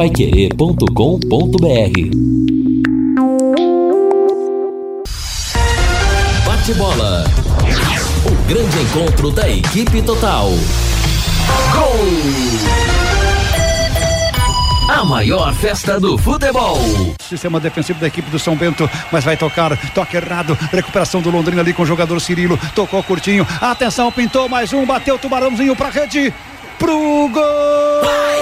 paiquerê.com.br Bate bola. O grande encontro da equipe total. Gol! A maior festa do futebol. Sistema defensivo da equipe do São Bento, mas vai tocar, toque errado, recuperação do Londrina ali com o jogador Cirilo, tocou curtinho, atenção, pintou mais um, bateu o tubarãozinho pra rede, pro gol! Vai,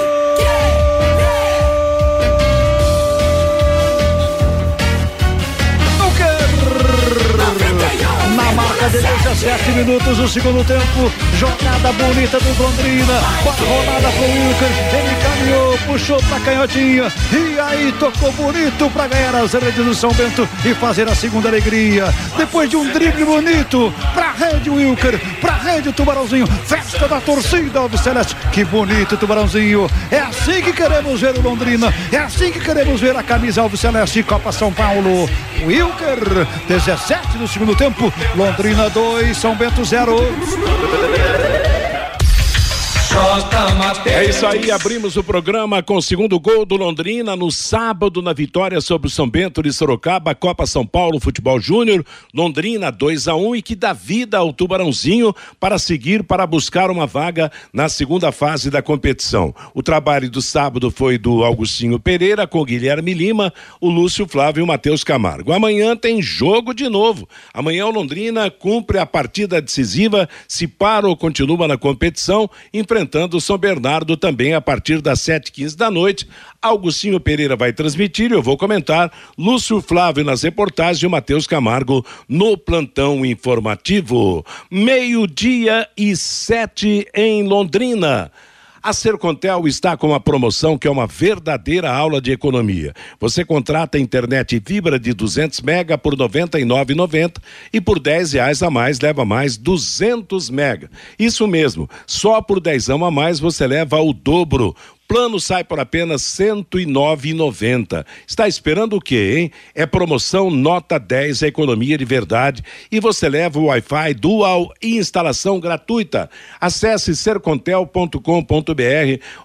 de 17 minutos do segundo tempo. Jogada bonita do Londrina. Rolada pro Wilker. Ele caminhou, puxou pra canhotinha. E aí tocou bonito pra ganhar as redes do São Bento e fazer a segunda alegria. Depois de um drible bonito pra rede Wilker, pra rede Tubarãozinho. Festa da torcida Alves Celeste. Que bonito Tubarãozinho. É assim que queremos ver o Londrina. É assim que queremos ver a camisa Alves Celeste Copa São Paulo. Wilker, 17 do segundo tempo. Londrina 2, São Bento 0. É isso aí, abrimos o programa com o segundo gol do Londrina no sábado na vitória sobre o São Bento de Sorocaba, Copa São Paulo Futebol Júnior, Londrina 2 a 1 um, e que dá vida ao Tubarãozinho para seguir para buscar uma vaga na segunda fase da competição. O trabalho do sábado foi do Augustinho Pereira com Guilherme Lima, o Lúcio Flávio e o Matheus Camargo. Amanhã tem jogo de novo. Amanhã o Londrina cumpre a partida decisiva, se para ou continua na competição, enfrentando enfrentando o São Bernardo também a partir das 7h15 da noite. Augustinho Pereira vai transmitir, eu vou comentar. Lúcio Flávio nas reportagens e o Matheus Camargo no plantão informativo. Meio-dia e sete em Londrina. A Sercontel está com uma promoção que é uma verdadeira aula de economia. Você contrata internet fibra de 200 mega por R$ 99,90 e por 10 reais a mais leva mais 200 mega. Isso mesmo, só por 10 a mais você leva o dobro. Plano sai por apenas R$ 109,90. Está esperando o quê, hein? É promoção nota 10, é economia de verdade. E você leva o Wi-Fi dual e instalação gratuita. Acesse sercontel.com.br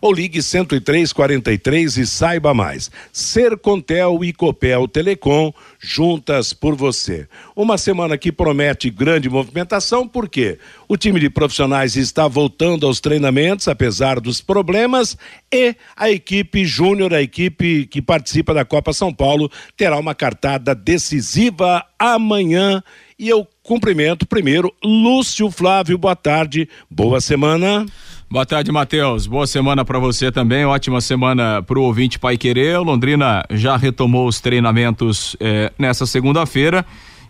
ou ligue 10343 e saiba mais. Sercontel e Copel Telecom, juntas por você. Uma semana que promete grande movimentação, por quê? O time de profissionais está voltando aos treinamentos, apesar dos problemas, e a equipe júnior, a equipe que participa da Copa São Paulo, terá uma cartada decisiva amanhã. E eu cumprimento primeiro Lúcio Flávio, boa tarde, boa semana. Boa tarde, Matheus. Boa semana para você também. Ótima semana para o ouvinte Pai Querer. Londrina já retomou os treinamentos eh, nessa segunda-feira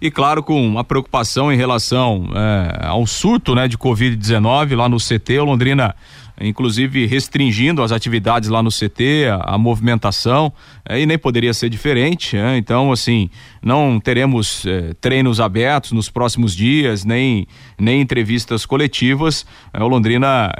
e claro com uma preocupação em relação é, ao surto né, de Covid-19 lá no CT, o Londrina inclusive restringindo as atividades lá no CT, a, a movimentação, é, e nem poderia ser diferente. É, então, assim, não teremos é, treinos abertos nos próximos dias, nem, nem entrevistas coletivas. É, o Londrina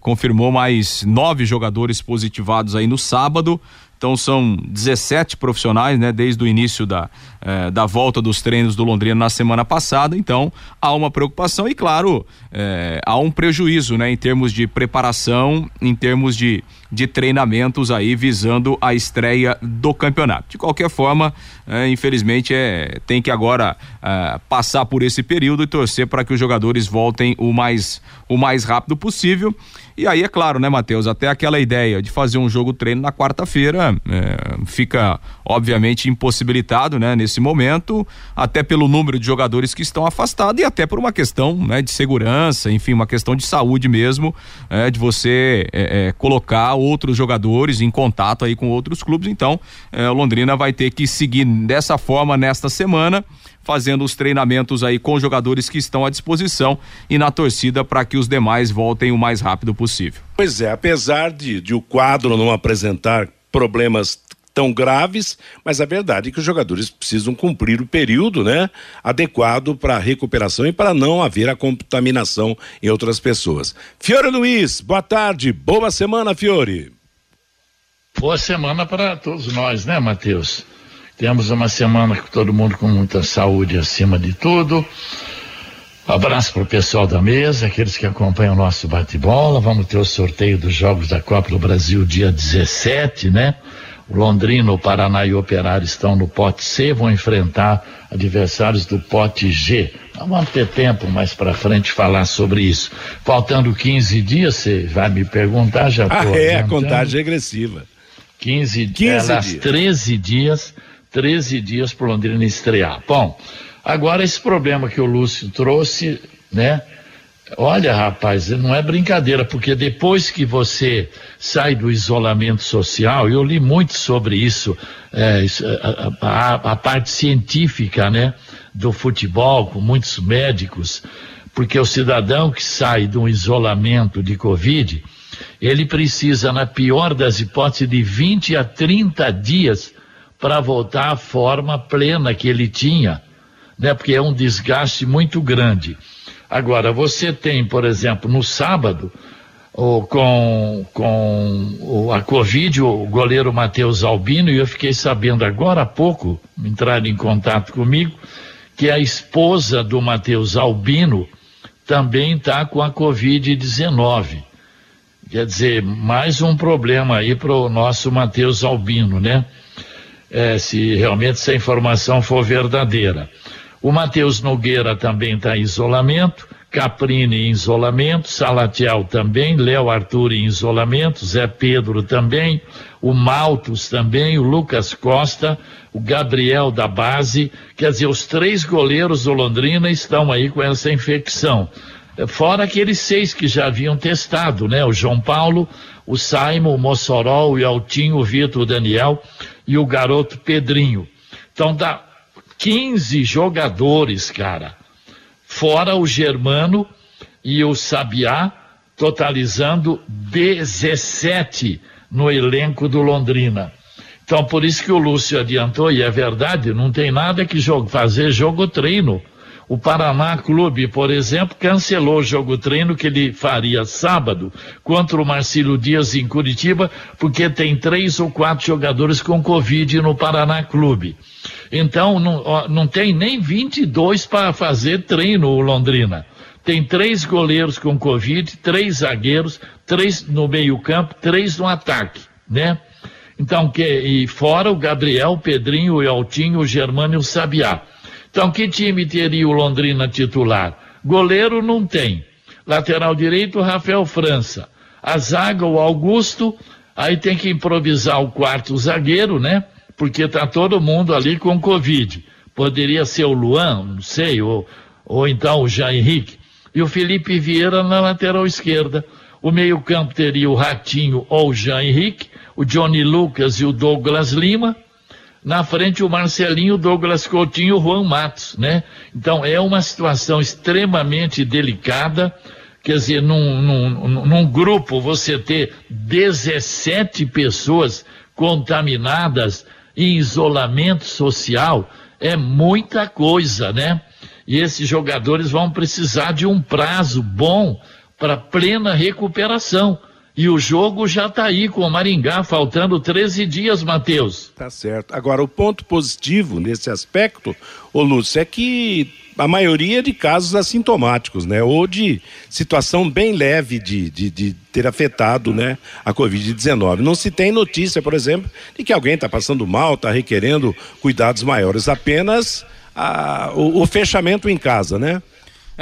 confirmou mais nove jogadores positivados aí no sábado. Então são 17 profissionais, né, desde o início da, eh, da volta dos treinos do Londrina na semana passada. Então há uma preocupação e, claro, eh, há um prejuízo, né, em termos de preparação, em termos de, de treinamentos aí visando a estreia do campeonato. De qualquer forma, eh, infelizmente, é, tem que agora passar por esse período e torcer para que os jogadores voltem o mais, o mais rápido possível. E aí, é claro, né, Matheus? Até aquela ideia de fazer um jogo treino na quarta-feira é, fica, obviamente, impossibilitado, né, nesse momento, até pelo número de jogadores que estão afastados e até por uma questão, né, de segurança, enfim, uma questão de saúde mesmo, é, de você é, é colocar outros jogadores em contato aí com outros clubes. Então, é, Londrina vai ter que seguir dessa forma nesta semana fazendo os treinamentos aí com jogadores que estão à disposição e na torcida para que os demais voltem o mais rápido possível. Pois é, apesar de, de o quadro não apresentar problemas tão graves, mas a verdade é que os jogadores precisam cumprir o período, né, adequado para a recuperação e para não haver a contaminação em outras pessoas. Fiore Luiz, boa tarde, boa semana, Fiore. Boa semana para todos nós, né, abraço para o pessoal da mesa, aqueles que acompanham o nosso bate-bola. Vamos ter o sorteio dos Jogos da Copa do Brasil dia 17, né? O Londrina, o Paraná e o Operário estão no pote C, vão enfrentar adversários do pote G. Vamos ter tempo mais para frente falar sobre isso. Faltando 15 dias, você vai me perguntar, já Ah, é, a contagem regressiva. 15, 15 é, dias. 13 dias, 13 dias para o Londrina estrear. Bom, agora esse problema que o Lúcio trouxe, né? Olha, rapaz, não é brincadeira, porque depois que você sai do isolamento social, eu li muito sobre isso, é, a, a- a parte científica, né, do futebol, com muitos médicos, porque o cidadão que sai de um isolamento de Covid, ele precisa, na pior das hipóteses, de 20 a 30 dias para voltar à forma plena que ele tinha, né? Porque é um desgaste muito grande. Agora, você tem, por exemplo, no sábado, o- com, com a Covid, o goleiro Matheus Albino, e eu fiquei sabendo agora há pouco, entraram em contato comigo, que a esposa do Matheus Albino também está com a Covid-19. Quer dizer, mais um problema aí para o nosso Matheus Albino, né? É, se realmente essa informação for verdadeira. O Matheus Nogueira também está em isolamento, Caprini em isolamento, Salatiel também, Léo Arthur em isolamento, Zé Pedro também, o Maltos também, o Lucas Costa, o Gabriel da base, quer dizer, os três goleiros do Londrina estão aí com essa infecção. Fora aqueles seis que já haviam testado, né? O João Paulo, o Simon, o Mossoró, o Yaltinho, o Vitor, o Daniel e o garoto Pedrinho. Então dá 15 jogadores, cara. Fora o Germano e o Sabiá, totalizando 17 no elenco do Londrina. Então, por isso que o Lúcio adiantou, e é verdade, não tem nada que jogo, fazer jogo treino. O Paraná Clube, por exemplo, cancelou o jogo treino que ele faria sábado contra o Marcílio Dias em Curitiba, porque tem três ou quatro jogadores com Covid no Paraná Clube. Então, não, não tem nem 22 para fazer treino o Londrina. Tem três goleiros com Covid, três zagueiros, três no meio-campo, três no ataque, né? Então, que, e fora o Gabriel, o Pedrinho, o Altinho, o Germano e o Sabiá. Então, que time teria o Londrina titular? Goleiro não tem. Lateral direito, Rafael França. A zaga, o Augusto. Aí tem que improvisar o quarto zagueiro, né? Porque tá todo mundo ali com Covid. Poderia ser o Luan, não sei, ou, ou então o Jean Henrique. E o Felipe Vieira na lateral esquerda. O meio-campo teria o Ratinho ou o Jean Henrique, o Johnny Lucas e o Douglas Lima. Na frente, o Marcelinho, Douglas Coutinho o Juan Matos, né? Então, é uma situação extremamente delicada. Quer dizer, num, num, num grupo você ter 17 pessoas contaminadas em isolamento social é muita coisa, né? E esses jogadores vão precisar de um prazo bom para plena recuperação. E o jogo já está aí com o Maringá, faltando 13 dias, Matheus. Tá certo. Agora, o ponto positivo nesse aspecto, ô Lúcio, é que a maioria de casos assintomáticos, né? Ou de situação bem leve de, de, de ter afetado, né, a Covid-19. Não se tem notícia, por exemplo, de que alguém está passando mal, está requerendo cuidados maiores. Apenas a, o, o fechamento em casa, né?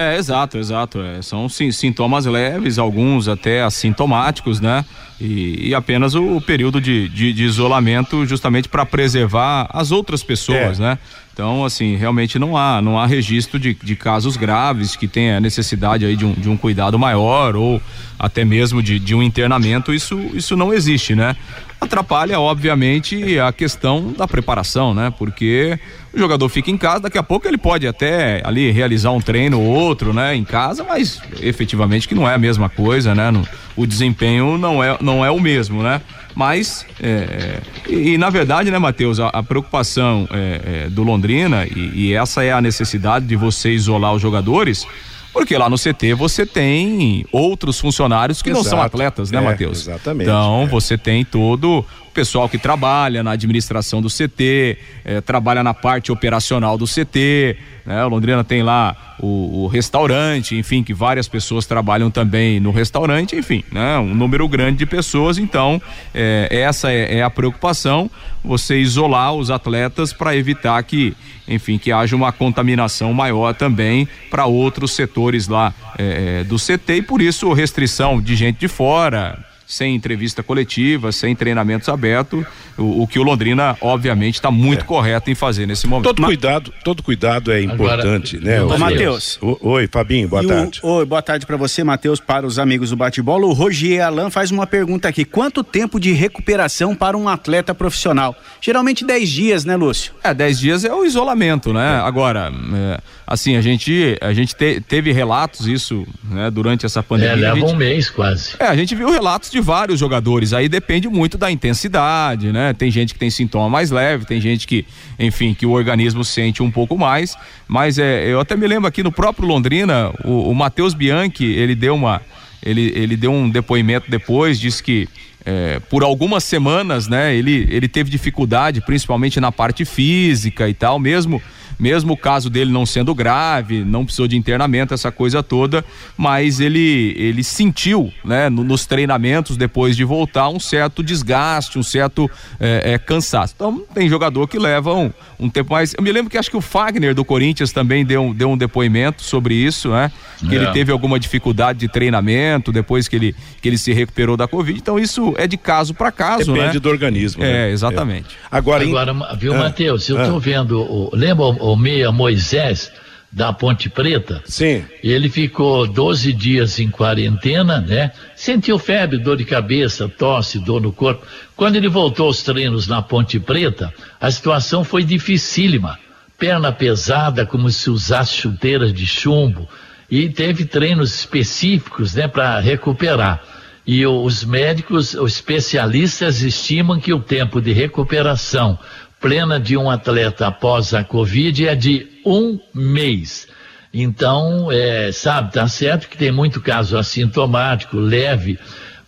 É, exato, exato. É, são sim, sintomas leves, alguns até assintomáticos, né? E, e apenas o, o período de, de, de isolamento justamente para preservar as outras pessoas, É. né? Então, assim, realmente não há, não há registro de, de casos graves que tenha necessidade aí de um, de um cuidado maior ou até mesmo de, de um internamento, isso, isso não existe, né? Atrapalha, obviamente, a questão da preparação, né? Porque o jogador fica em casa, daqui a pouco ele pode até ali realizar um treino ou outro, né? Em casa, mas efetivamente que não é a mesma coisa, né? O desempenho não é, não é o mesmo, né? Mas, é, e, e, na verdade, né, Matheus, a, a preocupação é, é, do Londrina, e, e essa é a necessidade de você isolar os jogadores, porque lá no CT você tem outros funcionários que não são Exato. atletas, né, É, Matheus? exatamente, Então, é. você tem todo o pessoal que trabalha na administração do CT, eh, trabalha na parte operacional do CT, né? O Londrina tem lá o, o, restaurante, enfim, que várias pessoas trabalham também no restaurante, enfim, né? Um número grande de pessoas, então é, essa é, é, a preocupação, você isolar os atletas para evitar que, enfim, que haja uma contaminação maior também para outros setores lá é do CT e por isso restrição de gente de fora, sem entrevista coletiva, sem treinamentos abertos, o, o que o Londrina, obviamente, está muito é. correto em fazer nesse momento. Todo cuidado, todo cuidado é importante, Agora, né? Ô, Matheus. Oi, Fabinho, boa tarde. O, oi, boa tarde para você, Matheus, para os amigos do bate-bola. O Rogier Alan faz uma pergunta aqui: quanto tempo de recuperação para um atleta profissional? Geralmente 10 dias, né, Lúcio? É, 10 dias é o isolamento, né? Agora, é, assim, a gente, a gente te, teve relatos isso, né, durante essa pandemia. É, leva gente, um mês quase. É, a gente viu relatos de de vários jogadores. Aí depende muito da intensidade, né? Tem gente que tem sintoma mais leve, tem gente que, enfim, que o organismo sente um pouco mais. Mas é, eu até me lembro aqui no próprio Londrina, o, o Matheus Bianchi, ele deu uma. Ele, ele deu um depoimento depois, disse que é, por algumas semanas, né, ele, ele teve dificuldade, principalmente na parte física e tal, mesmo mesmo o caso dele não sendo grave, não precisou de internamento, essa coisa toda, mas ele, ele sentiu, né, nos treinamentos, depois de voltar, um certo desgaste, um certo é, é, cansaço. Então, tem jogador que leva um, um tempo mais. Eu me lembro que acho que o Fagner do Corinthians também deu, deu um depoimento sobre isso, né? Que é. ele teve alguma dificuldade de treinamento depois que ele, que ele se recuperou da Covid. Então, isso é de caso para caso, Depende né? do organismo. É, né? exatamente. É. Agora, Agora, viu, ah, Matheus, eu ah. tô vendo, o, lembra o meia Moisés da Ponte Preta. Sim. Ele ficou 12 dias em quarentena, né? Sentiu febre, dor de cabeça, tosse, dor no corpo. Quando ele voltou aos treinos na Ponte Preta, a situação foi dificílima. Perna pesada, como se usasse chuteiras de chumbo. E teve treinos específicos, né, para recuperar. E os médicos, os especialistas estimam que o tempo de recuperação plena de um atleta após a Covid é de um mês. Então, é, sabe, tá certo que tem muito caso assintomático, leve,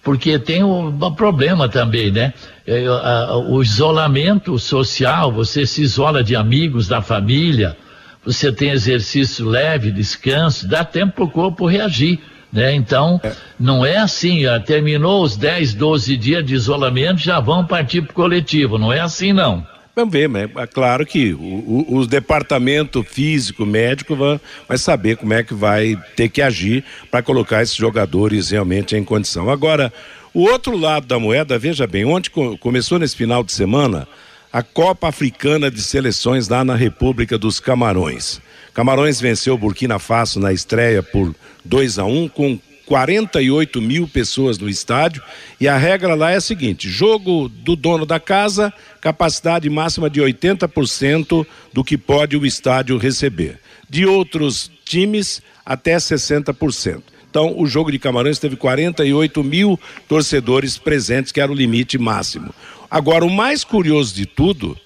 porque tem um, problema também, né? É, a, o isolamento social, você se isola de amigos, da família, você tem exercício leve, descanso, dá tempo para o corpo reagir. Né? Então, é. não é assim, ó, terminou os 10, 12 dias de isolamento, já vão partir para o coletivo. Não é assim, não. Vamos ver, mas é claro que o, departamento físico, médico, vai, vai, saber como é que vai ter que agir para colocar esses jogadores realmente em condição. Agora, o outro lado da moeda, veja bem, ontem começou nesse final de semana a Copa Africana de Seleções lá na República dos Camarões. Camarões venceu Burkina Faso na estreia por 2 a 1 um, com 48 mil pessoas no estádio e a regra lá é a seguinte: jogo do dono da casa, capacidade máxima de 80% do que pode o estádio receber. De outros times, até 60%. Então, o jogo de Camarões teve 48 mil torcedores presentes, que era o limite máximo. Agora, o mais curioso de tudo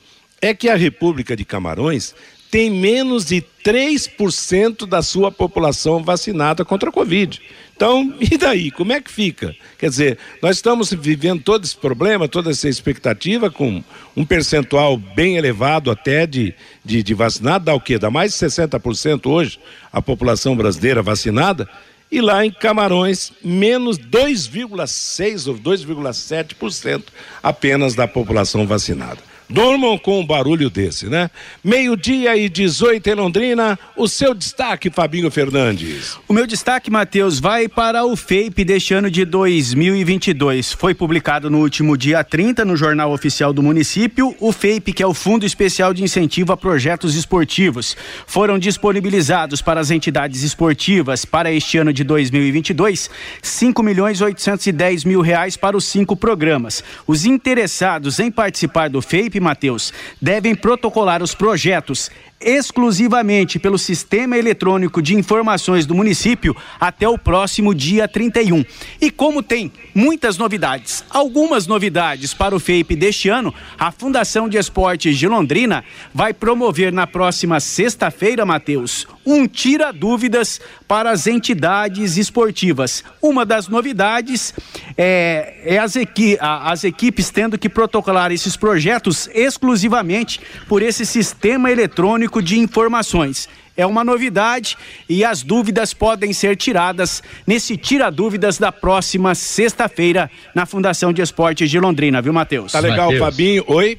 é que a República de Camarões tem menos de 3% da sua população vacinada contra a Covid. Então, e daí? Como é que fica? Quer dizer, nós estamos vivendo todo esse problema, toda essa expectativa com um percentual bem elevado até de, de, de vacinado, dá o quê? Dá mais de 60% hoje a população brasileira vacinada. E lá em Camarões, menos 2,6% ou 2,7% apenas da população vacinada. Dormam com um barulho desse, né? Meio-dia e 18 em Londrina, o seu destaque, Fabinho Fernandes. O meu destaque, Matheus, vai para o FAPE deste ano de 2022. Foi publicado no último dia 30 no Jornal Oficial do Município. O FAPE, que é o Fundo Especial de Incentivo a Projetos Esportivos, foram disponibilizados para as entidades esportivas para este ano de 2022 5 milhões 810 mil reais para os cinco programas. Os interessados em participar do FAPE equipe, Matheus, devem protocolar os projetos exclusivamente pelo Sistema Eletrônico de Informações do município até o próximo dia 31. E como tem muitas novidades, algumas novidades para o FEIP deste ano, a Fundação de Esportes de Londrina vai promover na próxima sexta-feira, Matheus, um tira dúvidas para as entidades esportivas. Uma das novidades é, é as, equi as equipes tendo que protocolar esses projetos exclusivamente por esse sistema eletrônico de informações. é uma novidade e as dúvidas podem ser tiradas nesse Tira Dúvidas da próxima sexta-feira na Fundação de Esportes de Londrina, viu, Matheus? Tá legal, Mateus. Fabinho. Oi?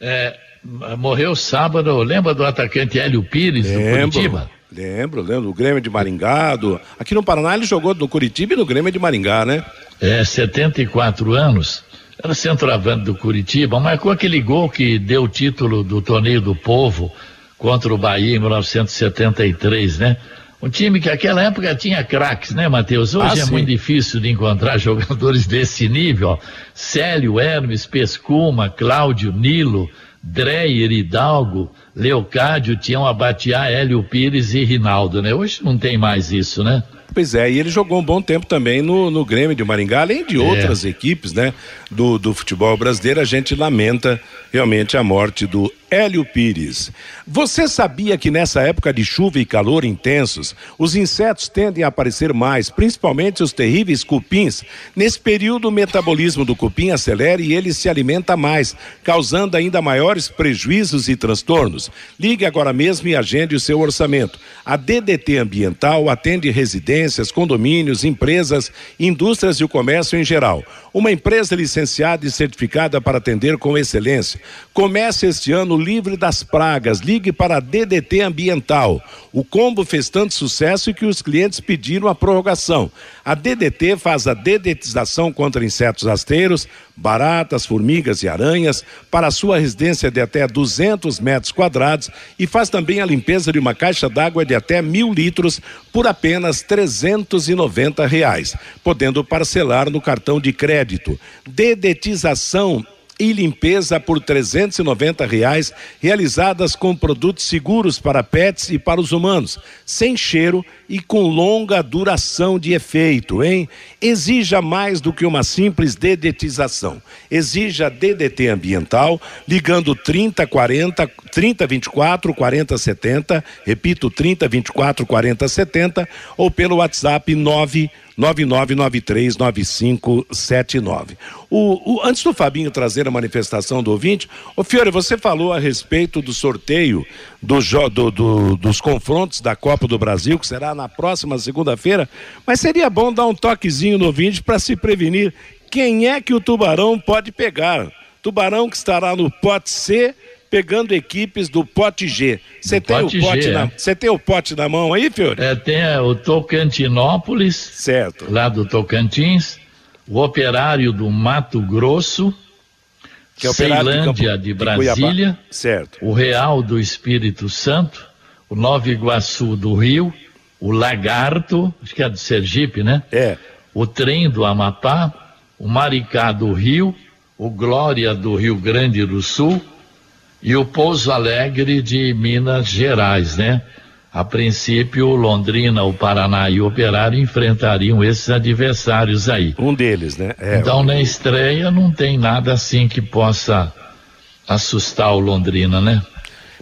É, morreu sábado, lembra do atacante Hélio Pires, do Curitiba? Lembro, lembro. Do Grêmio de Maringá. Do... Aqui no Paraná ele jogou no Curitiba e no Grêmio de Maringá, né? É, 74 anos. Era centroavante do Curitiba, marcou aquele gol que deu o título do Torneio do Povo contra o Bahia em 1973, né? Um time que naquela época tinha craques, né, Matheus? Hoje Ah, é sim. muito difícil de encontrar jogadores desse nível. ó. Célio, Hermes, Pescuma, Cláudio, Nilo, Dreyer, Hidalgo, Leocádio, tinham Abatiá, Hélio Pires e Rinaldo, né? Hoje não tem mais isso, né? Pois é, e ele jogou um bom tempo também no, no Grêmio de Maringá, além de outras equipes, né, do, do futebol brasileiro. A gente lamenta realmente a morte do Hélio Pires. Você sabia que nessa época de chuva e calor intensos, os insetos tendem a aparecer mais, principalmente os terríveis cupins? Nesse período, o metabolismo do cupim acelera e ele se alimenta mais, causando ainda maiores prejuízos e transtornos. Ligue agora mesmo e agende o seu orçamento. A DDT Ambiental atende residências, condomínios, empresas, indústrias e o comércio em geral. Uma empresa licenciada e certificada para atender com excelência. Comece este ano livre das pragas. Ligue para a DDT Ambiental. O combo fez tanto sucesso que os clientes pediram a prorrogação. A DDT faz a dedetização contra insetos rasteiros, baratas, formigas e aranhas para a sua residência de até 200 metros quadrados e faz também a limpeza de uma caixa d'água de até mil litros por apenas 390 reais, podendo parcelar no cartão de crédito. Dedetização e limpeza por 390 reais, realizadas com produtos seguros para pets e para os humanos, sem cheiro e com longa duração de efeito, hein? Exija mais do que uma simples dedetização. Exija DDT ambiental, ligando 30 40 30 24 40 70, repito 30 24 40 70 ou pelo WhatsApp 9 99939579. O, o, antes do Fabinho trazer a manifestação do ouvinte, ô Fiore, você falou a respeito do sorteio do, do- do- dos confrontos da Copa do Brasil, que será na próxima segunda-feira, mas seria bom dar um toquezinho no ouvinte para se prevenir quem é que o Tubarão pode pegar. Tubarão que estará no pote C pegando equipes do pote G. Você tem, o pote pote G, na- é. tem o pote na mão aí, Fiore? É, tem é, o Tocantinópolis, Certo. lá do Tocantins, o Operário do Mato Grosso, Que é de Ceilândia de de. Brasília, Certo. o Real do Espírito Santo, o Nova Iguaçu do Rio, o Lagarto, acho que é do Sergipe, né? É. O Trem do Amapá, o Maricá do Rio, o Glória do Rio Grande do Sul e o Pouso Alegre de Minas Gerais, né? A princípio, Londrina, o Paraná e o Operário enfrentariam esses adversários aí. Um deles, né? É, Então, na estreia, não tem nada assim que possa assustar o Londrina, né?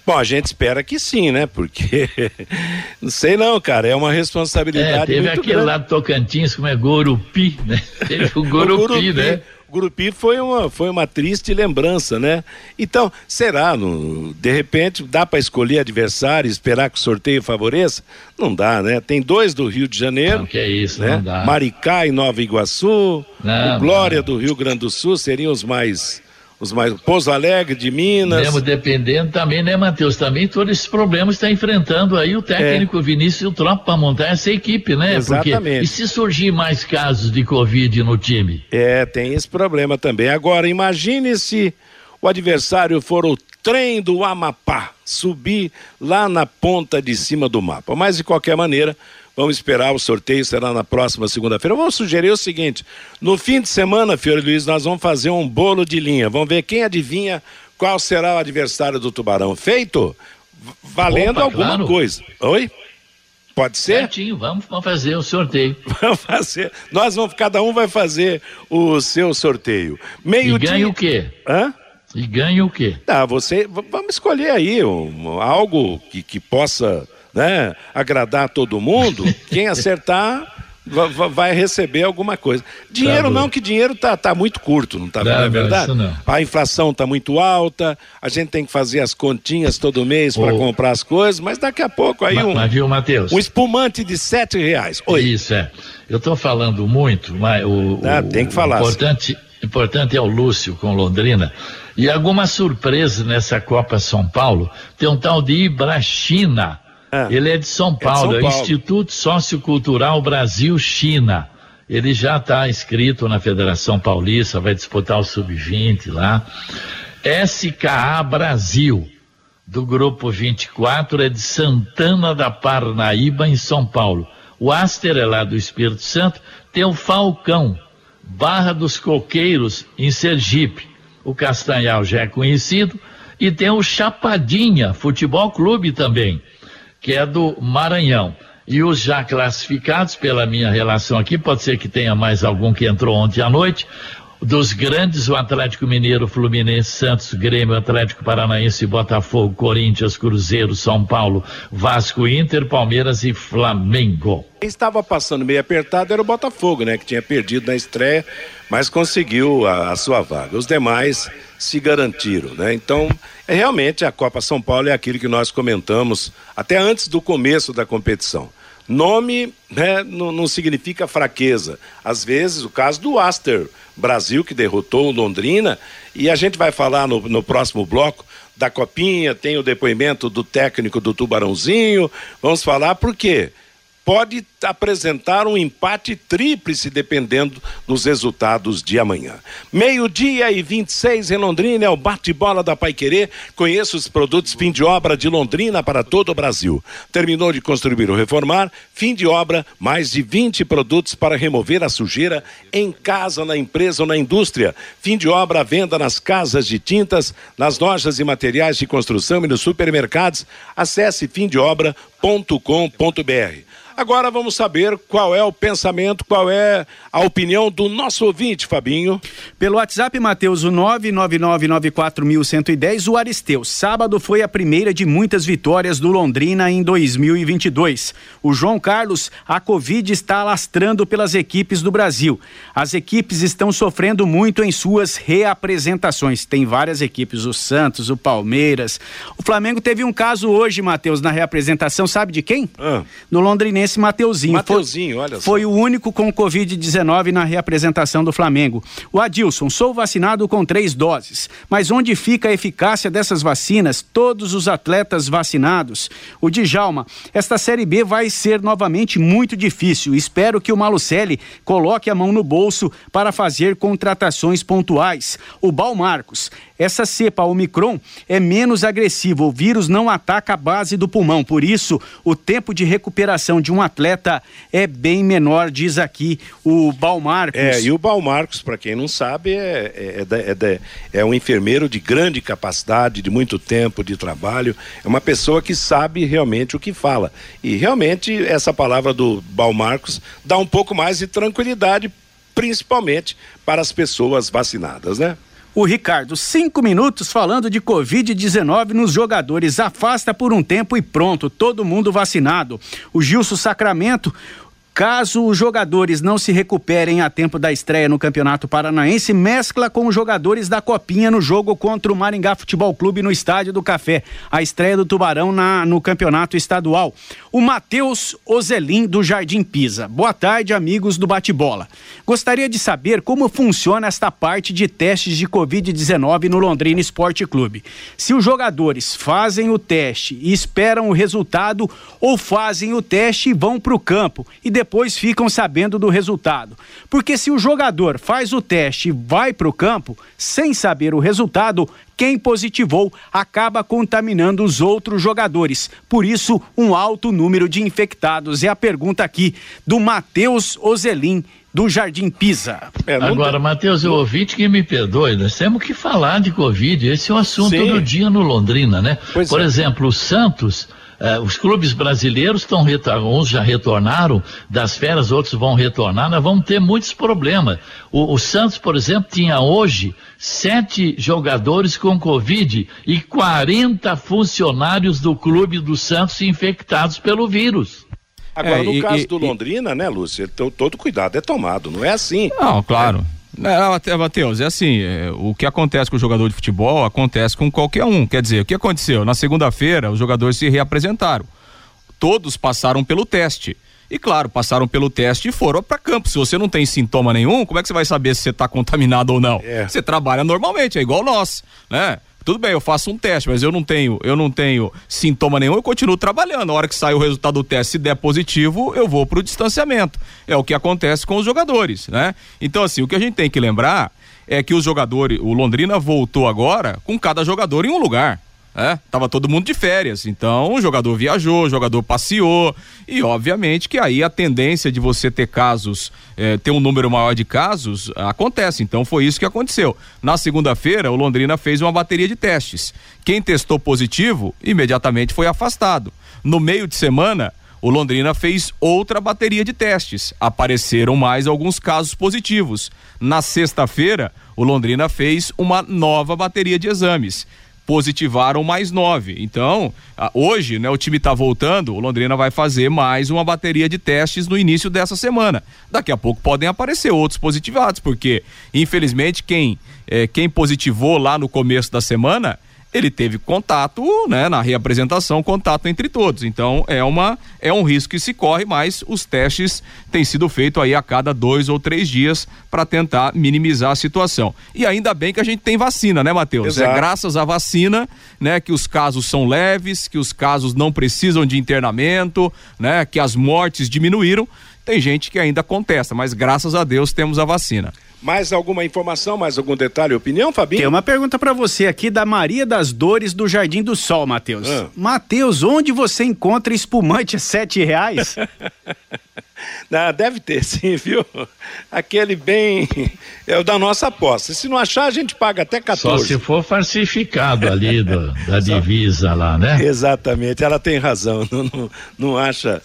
Bom, a gente espera que sim, né? Porque não sei não, cara, é uma responsabilidade É, teve muito aquele grande. lá do Tocantins, como é Gorupi, né? Teve o Gorupi, né? Gurupi foi uma, foi uma triste lembrança, né? Então, será? No, de repente, dá para escolher adversário, esperar que o sorteio favoreça? Não dá, né? Tem dois do Rio de Janeiro. Não, que é isso, né? Maricá e Nova Iguaçu. Não, o Glória não. do Rio Grande do Sul seriam os mais. Os mais. Pouso Alegre de Minas. Mesmo dependendo também, né, Matheus? Também todos esses problemas está enfrentando aí o técnico Vinícius e o Tropa para montar essa equipe, né? É. Exatamente. Porque, e se surgir mais casos de Covid no time? É, tem esse problema também. Agora, imagine se o adversário for o trem do Amapá, subir lá na ponta de cima do mapa. Mas, de qualquer maneira, vamos esperar, o sorteio será na próxima segunda-feira. Eu vou sugerir o seguinte: no fim de semana, Fiore Luiz, nós vamos fazer um bolo de linha. Vamos ver quem adivinha qual será o adversário do Tubarão. Feito? Valendo Opa, alguma claro. coisa. Oi? Pode ser? Certinho, vamos vamos fazer o sorteio. Vamos fazer. Nós vamos, cada um vai fazer o seu sorteio. E Meio ganha dia. o quê? Hã? E ganha o quê? Tá, você. Vamos escolher aí um- algo que, que possa né, agradar todo mundo. Quem acertar vai receber alguma coisa. Dinheiro tá não, que dinheiro tá, tá muito curto, não tá não, é verdade? Não, a inflação tá muito alta, a gente tem que fazer as continhas todo mês para comprar as coisas, mas daqui a pouco aí um, mas, viu, Mateus? um espumante de sete reais. Oi. Isso, é. Eu estou falando muito, mas o, ah, o, tem que falar. O importante, importante é o Lúcio com Londrina. E alguma surpresa nessa Copa São Paulo, tem um tal de Ibrachina é. Ele é de São Paulo, é, de São Paulo. é Instituto Sociocultural Brasil-China. Ele já está inscrito na Federação Paulista, vai disputar o Sub-20 lá. SKA Brasil, do grupo 24, é de Santana da Parnaíba, em São Paulo. O Aster é lá do Espírito Santo, tem o Falcão, Barra dos Coqueiros, em Sergipe. O Castanhal já é conhecido. E tem o Chapadinha Futebol Clube também que é do Maranhão. E os já classificados, pela minha relação aqui, pode ser que tenha mais algum que entrou ontem à noite. Dos grandes, o Atlético Mineiro, Fluminense, Santos, Grêmio, Atlético Paranaense, Botafogo, Corinthians, Cruzeiro, São Paulo, Vasco, Inter, Palmeiras e Flamengo. Quem estava passando meio apertado era o Botafogo, né? Que tinha perdido na estreia, mas conseguiu a, a sua vaga. Os demais se garantiram, né? Então, é, realmente a Copa São Paulo é aquilo que nós comentamos até antes do começo da competição. Nome né, não, não, significa fraqueza. Às vezes, o caso do Aster Brasil, que derrotou o Londrina, e a gente vai falar no, no próximo bloco da Copinha, tem o depoimento do técnico do Tubarãozinho. Vamos falar por quê? Pode apresentar um empate tríplice dependendo dos resultados de amanhã. Meio-dia e 26 em Londrina é o bate-bola da Paiquerê. Conheça os produtos fim de obra de Londrina para todo o Brasil. Terminou de construir ou reformar, fim de obra, mais de 20 produtos para remover a sujeira em casa, na empresa ou na indústria. Fim de obra, venda nas casas de tintas, nas lojas e materiais de construção e nos supermercados. Acesse fimdeobra.com.br. Agora vamos saber qual é o pensamento, qual é a opinião do nosso ouvinte, Fabinho. Pelo WhatsApp, Matheus, o 99994110, o Aristeu. Sábado foi a primeira de muitas vitórias do Londrina em 2022. O João Carlos, a Covid está alastrando pelas equipes do Brasil. As equipes estão sofrendo muito em suas reapresentações. Tem várias equipes, o Santos, o Palmeiras. O Flamengo teve um caso hoje, Matheus, na reapresentação, sabe de quem? Ah. No Londrinense Mateuzinho. Mateuzinho, foi, olha só. Foi o único com Covid-19 na reapresentação do Flamengo. O Adilson, sou vacinado com três doses. Mas onde fica a eficácia dessas vacinas? Todos os atletas vacinados. O Djalma, esta Série B vai ser novamente muito difícil. Espero que o Malucelli coloque a mão no bolso para fazer contratações pontuais. O Bal Marcos, essa cepa Omicron é menos agressiva, o vírus não ataca a base do pulmão, por isso o tempo de recuperação de um atleta é bem menor, diz aqui o Balmarcos. É, e o Balmarcos, para quem não sabe, é, é, é, é, é um enfermeiro de grande capacidade, de muito tempo de trabalho, é uma pessoa que sabe realmente o que fala. E realmente essa palavra do Balmarcos dá um pouco mais de tranquilidade, principalmente para as pessoas vacinadas, né? O Ricardo, cinco minutos falando de Covid-19 nos jogadores. Afasta por um tempo e pronto, todo mundo vacinado. O Gilson Sacramento, Caso os jogadores não se recuperem a tempo da estreia no Campeonato Paranaense, mescla com os jogadores da Copinha no jogo contra o Maringá Futebol Clube no Estádio do Café. A estreia do Tubarão na, no Campeonato Estadual. O Matheus Ozelim, do Jardim Pisa. Boa tarde, amigos do Bate-Bola. Gostaria de saber como funciona esta parte de testes de Covid-19 no Londrina Esporte Clube. Se os jogadores fazem o teste e esperam o resultado, ou fazem o teste e vão para o campo e depois depois ficam sabendo do resultado. Porque se o jogador faz o teste e vai para o campo sem saber o resultado, quem positivou acaba contaminando os outros jogadores. Por isso, um alto número de infectados. É a pergunta aqui do Matheus Ozelim do Jardim Pisa. É, Agora, Matheus, eu ouvi que me perdoe, nós temos que falar de Covid. Esse é o assunto Sim. do dia no Londrina, né? Pois Por é. exemplo, o Santos Uh, os clubes brasileiros estão uns já retornaram das férias, outros vão retornar. Nós vamos ter muitos problemas. O, o, Santos, por exemplo, tinha hoje sete jogadores com Covid e 40 funcionários do clube do Santos infectados pelo vírus. Agora, é, no e, caso e, do Londrina, e... né, Lúcia, todo cuidado é tomado, não é assim? Não, claro. É. Matheus, é assim, é, o que acontece com o jogador de futebol acontece com qualquer um. Quer dizer, o que aconteceu? Na segunda-feira, os jogadores se reapresentaram. Todos passaram pelo teste. E claro, passaram pelo teste e foram para campo. Se você não tem sintoma nenhum, como é que você vai saber se você está contaminado ou não? É. Você trabalha normalmente, é igual nós, né? Tudo bem, eu faço um teste, mas eu não tenho, eu não tenho sintoma nenhum, eu continuo trabalhando. Na hora que sai o resultado do teste, se der positivo, eu vou pro distanciamento. É o que acontece com os jogadores, né? Então assim, o que a gente tem que lembrar é que os jogadores, o Londrina voltou agora com cada jogador em um lugar é, tava todo mundo de férias, então o jogador viajou, o jogador passeou e obviamente que aí a tendência de você ter casos, é, ter um número maior de casos acontece, então foi isso que aconteceu. Na segunda-feira o Londrina fez uma bateria de testes, quem testou positivo imediatamente foi afastado. No meio de semana o Londrina fez outra bateria de testes. Apareceram mais alguns casos positivos. Na sexta-feira, o Londrina fez uma nova bateria de exames positivaram mais nove. Então, hoje, né, o time está voltando, o Londrina vai fazer mais uma bateria de testes no início dessa semana. Daqui a pouco podem aparecer outros positivados, porque, infelizmente, quem, é, quem positivou lá no começo da semana ele teve contato, né, na reapresentação, contato entre todos. Então é uma é um risco que se corre, mas os testes têm sido feitos aí a cada dois ou três dias para tentar minimizar a situação. E ainda bem que a gente tem vacina, né, Matheus? É graças à vacina, né, que os casos são leves, que os casos não precisam de internamento, né, que as mortes diminuíram. Tem gente que ainda contesta, mas graças a Deus temos a vacina. Mais alguma informação, mais algum detalhe, opinião, Fabinho? Tem uma pergunta para você aqui da Maria das Dores do Jardim do Sol, Matheus. Ah. Matheus, onde você encontra espumante a sete reais? Não, deve ter sim, viu? Aquele bem é o da nossa aposta. Se não achar, a gente paga até 14. Só se for falsificado ali do, da divisa lá, né? Exatamente, ela tem razão. Não, não, não acha.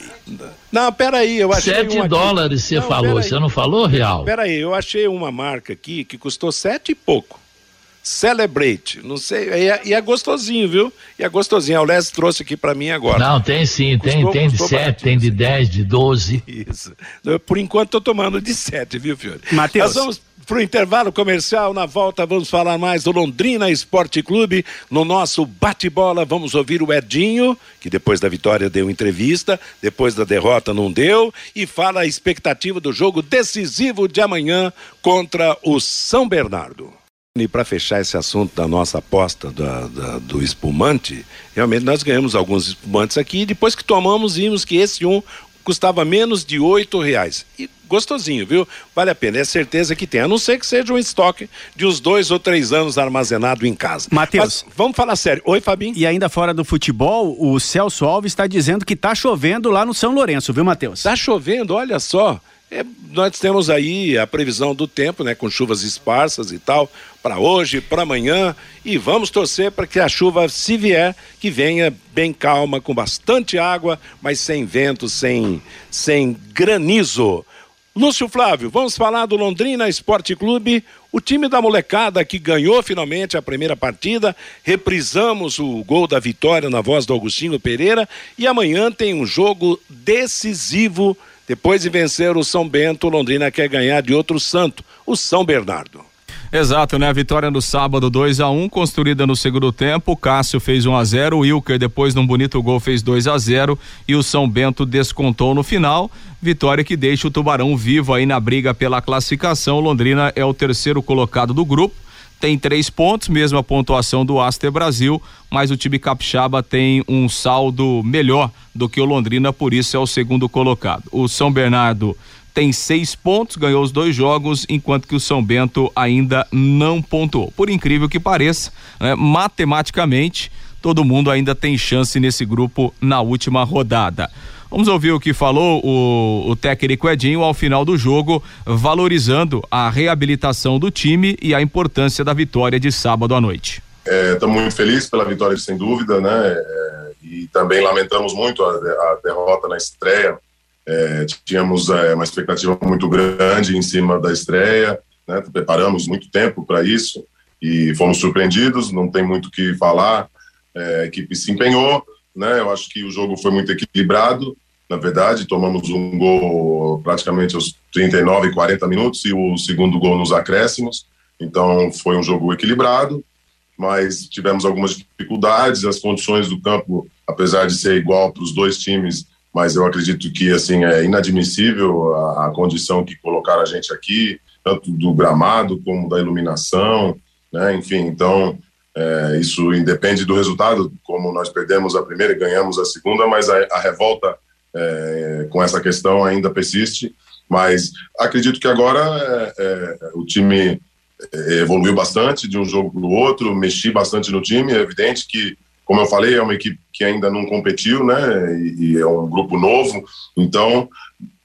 Não, peraí, eu achei. 7 dólares você falou, você não falou, Real? Peraí, eu achei uma marca aqui que custou sete e pouco. Celebrate, não sei, e é, e é, gostosinho, viu? E é gostosinho, o Les trouxe aqui para mim agora. Não, tem sim, tem, custou, tem de 7, tem de 10, de 12. Isso. Por enquanto tô tomando de 7, viu, Fiore? Matheus. Nós vamos pro intervalo comercial, na volta vamos falar mais do Londrina Esporte Clube. No nosso bate-bola vamos ouvir o Edinho, que depois da vitória deu entrevista, depois da derrota não deu, e fala a expectativa do jogo decisivo de amanhã contra o São Bernardo. E para fechar esse assunto da nossa aposta da, da, do espumante, realmente nós ganhamos alguns espumantes aqui e depois que tomamos vimos que esse um custava menos de oito reais. E gostosinho, viu? Vale a pena, é certeza que tem. A não ser que seja um estoque de uns dois ou três anos armazenado em casa. Matheus. Vamos falar sério. Oi, Fabinho. E ainda fora do futebol, o Celso Alves está dizendo que tá chovendo lá no São Lourenço, viu, Matheus? Tá chovendo, olha só. É, nós temos aí a previsão do tempo, né, com chuvas esparsas e tal, para hoje, para amanhã, e vamos torcer para que a chuva, se vier, que venha bem calma, com bastante água, mas sem vento, sem, sem granizo. Lúcio Flávio, vamos falar do Londrina Esporte Clube, o time da molecada que ganhou finalmente a primeira partida. Reprisamos o gol da vitória na voz do Augustinho Pereira e amanhã tem um jogo decisivo depois de vencer o São Bento, Londrina quer ganhar de outro santo, o São Bernardo. Exato, né? A vitória no sábado 2 a 1 um, construída no segundo tempo. Cássio fez 1 um a 0 o Wilker depois num bonito gol fez 2 a 0 e o São Bento descontou no final. Vitória que deixa o Tubarão vivo aí na briga pela classificação. Londrina é o terceiro colocado do grupo tem três pontos, mesma pontuação do Aster Brasil, mas o time capixaba tem um saldo melhor do que o Londrina, por isso é o segundo colocado. O São Bernardo tem seis pontos, ganhou os dois jogos, enquanto que o São Bento ainda não pontuou. Por incrível que pareça, né, matematicamente, todo mundo ainda tem chance nesse grupo na última rodada. Vamos ouvir o que falou o, o técnico Edinho ao final do jogo, valorizando a reabilitação do time e a importância da vitória de sábado à noite. Estamos é, muito felizes pela vitória, sem dúvida, né? É, e também lamentamos muito a, a derrota na estreia. É, tínhamos é, uma expectativa muito grande em cima da estreia, né? preparamos muito tempo para isso e fomos surpreendidos. Não tem muito o que falar. É, a equipe se empenhou, né? Eu acho que o jogo foi muito equilibrado na verdade, tomamos um gol praticamente aos 39 e 40 minutos e o segundo gol nos acréscimos. Então foi um jogo equilibrado, mas tivemos algumas dificuldades. As condições do campo, apesar de ser igual para os dois times, mas eu acredito que assim é inadmissível a, a, condição que colocaram a gente aqui, tanto do gramado como da iluminação, né? Enfim, então é, isso independe do resultado, como nós perdemos a primeira e ganhamos a segunda, mas a, a revolta é, com essa questão ainda persiste. Mas acredito que agora é, é o time é, evoluiu bastante de um jogo para o outro, mexi bastante no time. É evidente que, como eu falei, é uma equipe que ainda não competiu, né? E, e é um grupo novo, então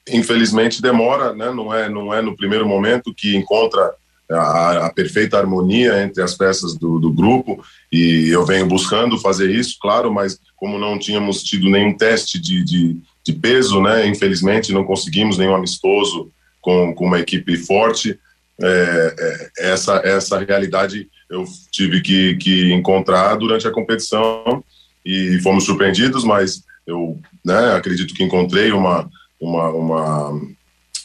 infelizmente demora, né? Não é, não é no primeiro momento que encontra a, a, perfeita harmonia entre as peças do, do, grupo e eu venho buscando fazer isso, claro, mas como não tínhamos tido nenhum teste de, de, de peso, né, infelizmente não conseguimos nenhum amistoso com, com uma equipe forte, é, é, essa, essa realidade eu tive que, que encontrar durante a competição e fomos surpreendidos, mas eu né, acredito que encontrei uma, uma, uma,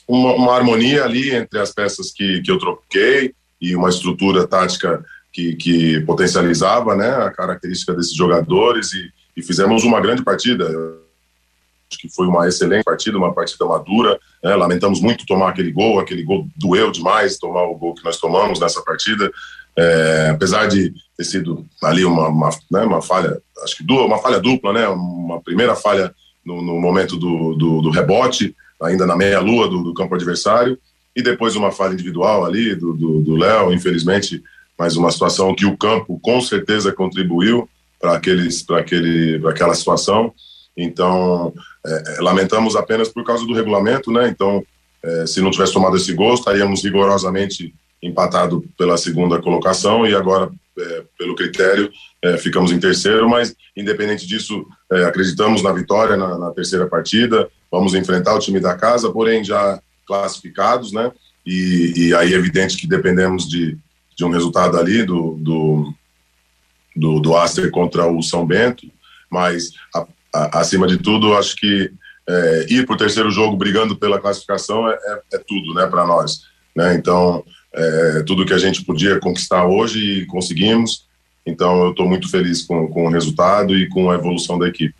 uma, uma, harmonia ali entre as peças que, que eu troquei e uma estrutura tática que, que potencializava né, a característica desses jogadores e, e fizemos uma grande partida. Acho que foi uma excelente partida, uma partida madura. Né? Lamentamos muito tomar aquele gol, aquele gol doeu demais tomar o gol que nós tomamos nessa partida. É, apesar de ter sido ali uma, uma, né, uma falha, acho que duas, uma falha dupla, né? Uma primeira falha no, no momento do, do, do, rebote, ainda na meia-lua do, do, campo adversário, e depois uma falha individual ali do Léo, infelizmente, mais uma situação que o campo com certeza contribuiu para aqueles para aquele para aquela situação. Então é, é, lamentamos apenas por causa do regulamento né? Então é, se não tivesse tomado esse gol estaríamos rigorosamente empatado pela segunda colocação e agora é, pelo critério é, ficamos em terceiro mas independente disso é, acreditamos na vitória na, na, terceira partida vamos enfrentar o time da casa porém já classificados né e, e aí é evidente que dependemos de, de um resultado ali do, do do, do Aster contra o São Bento, mas a, a, acima de tudo, acho que é, ir para o terceiro jogo brigando pela classificação é, é, é tudo, né, para nós. Né? Então, é, tudo que a gente podia conquistar hoje conseguimos. Então, eu estou muito feliz com, com o resultado e com a evolução da equipe.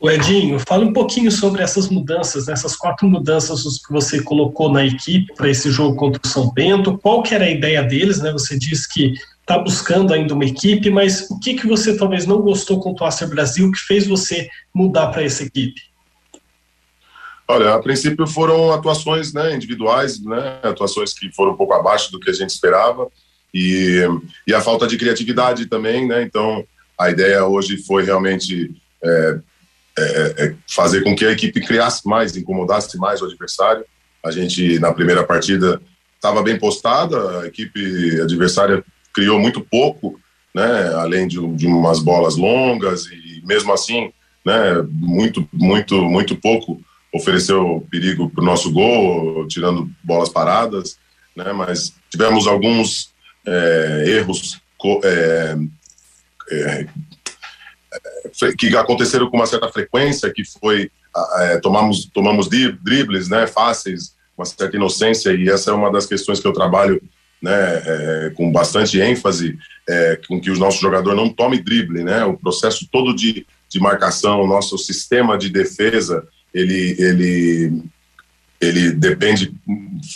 O Edinho, fala um pouquinho sobre essas mudanças, né? essas quatro mudanças que você colocou na equipe para esse jogo contra o São Bento. Qual que era a ideia deles? Né? Você disse que está buscando ainda uma equipe, mas o que, que você talvez não gostou com o Acer Brasil que fez você mudar para essa equipe? Olha, a princípio foram atuações né, individuais, né, atuações que foram um pouco abaixo do que a gente esperava e, e a falta de criatividade também, né, então a ideia hoje foi realmente é, é, é fazer com que a equipe criasse mais, incomodasse mais o adversário. A gente, na primeira partida, estava bem postada, a equipe adversária criou muito pouco, né, além de, de umas bolas longas e mesmo assim, né, muito, muito, muito pouco ofereceu perigo para o nosso gol, tirando bolas paradas, né, mas tivemos alguns é, erros é, é, que aconteceram com uma certa frequência, que foi é, tomamos tomamos dribles, né, fáceis, uma certa inocência e essa é uma das questões que eu trabalho né, é, com bastante ênfase, é, com que o nosso jogador não tome drible, né, o processo todo de, de marcação, o nosso sistema de defesa, ele, ele, ele depende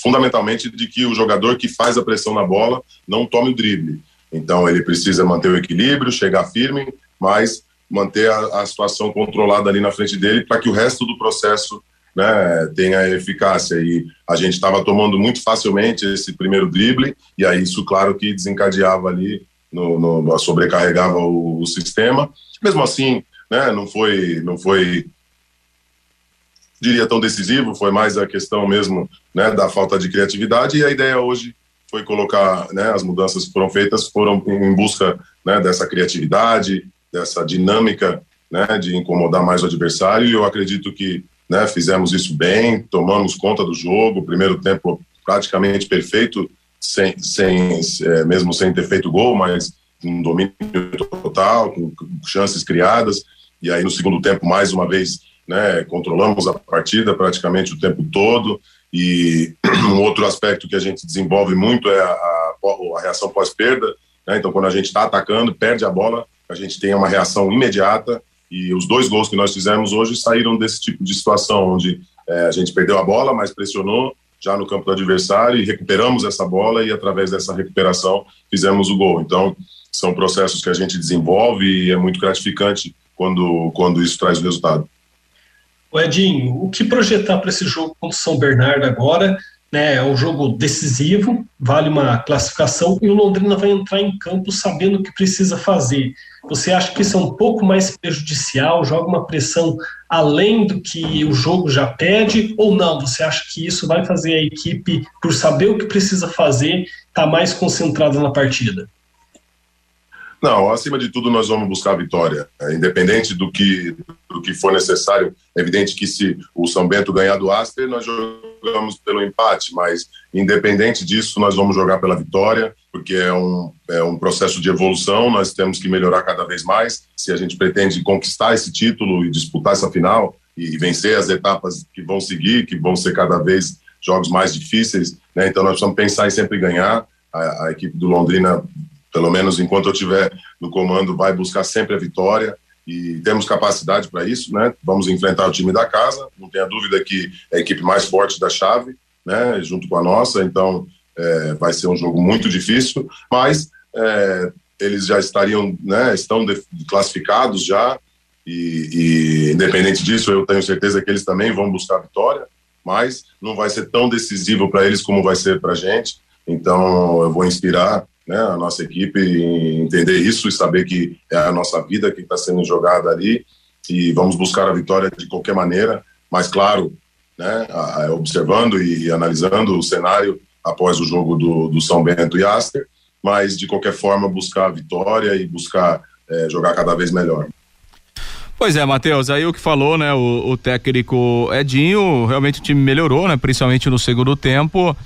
fundamentalmente de que o jogador que faz a pressão na bola não tome o drible. Então ele precisa manter o equilíbrio, chegar firme, mas manter a, a situação controlada ali na frente dele para que o resto do processo né, tenha eficácia. E a gente estava tomando muito facilmente esse primeiro drible, e aí isso, claro, que desencadeava ali, no, no sobrecarregava o, o, sistema. Mesmo assim, né, não foi, não foi, diria, tão decisivo, foi mais a questão mesmo né, da falta de criatividade, e a ideia hoje foi colocar, né, as mudanças que foram feitas foram em busca né, dessa criatividade, dessa dinâmica né, de incomodar mais o adversário, e eu acredito que né? Fizemos isso bem, tomamos conta do jogo, primeiro tempo praticamente perfeito, sem, sem é, mesmo sem ter feito gol, mas um domínio total, com chances criadas. E aí no segundo tempo, mais uma vez, né? Controlamos a partida praticamente o tempo todo. E um outro aspecto que a gente desenvolve muito é a, a, a reação pós-perda. Né? Então, quando a gente está atacando, perde a bola, a gente tem uma reação imediata. E os dois gols que nós fizemos hoje saíram desse tipo de situação, onde é, a gente perdeu a bola, mas pressionou já no campo do adversário e recuperamos essa bola e através dessa recuperação fizemos o gol. Então, são processos que a gente desenvolve e é muito gratificante quando, quando isso traz resultado. O Edinho, o que projetar para esse jogo contra o São Bernardo agora? Né, é um jogo decisivo, vale uma classificação e o Londrina vai entrar em campo sabendo o que precisa fazer. Você acha que isso é um pouco mais prejudicial, joga uma pressão além do que o jogo já pede, ou não? Você acha que isso vai fazer a equipe, por saber o que precisa fazer, estar tá mais concentrada na partida? Não, acima de tudo nós vamos buscar a vitória, é, independente do que do que for necessário. É evidente que se o São Bento ganhar do Aster, nós jogamos pelo empate, mas independente disso, nós vamos jogar pela vitória, porque é um, é um processo de evolução, nós temos que melhorar cada vez mais. Se a gente pretende conquistar esse título e disputar essa final e vencer as etapas que vão seguir, que vão ser cada vez jogos mais difíceis, né? então nós precisamos pensar em sempre ganhar. A, a equipe do Londrina pelo menos enquanto eu estiver no comando, vai buscar sempre a vitória e temos capacidade para isso, né? Vamos enfrentar o time da casa, não tenha dúvida que é a equipe mais forte da chave, né? Junto com a nossa, então é, vai ser um jogo muito difícil, mas é, eles já estariam, né? Estão classificados já e, e, independente disso, eu tenho certeza que eles também vão buscar a vitória, mas não vai ser tão decisivo para eles como vai ser para a gente. Então eu vou inspirar né, a nossa equipe entender isso e saber que é a nossa vida que está sendo jogada ali e vamos buscar a vitória de qualquer maneira, mas claro, né, observando e analisando o cenário após o jogo do, do São Bento e Aster, mas de qualquer forma buscar a vitória e buscar é, jogar cada vez melhor. Pois é, Matheus, aí o que falou, né, o, o técnico Edinho, realmente o time melhorou, né, principalmente no segundo tempo.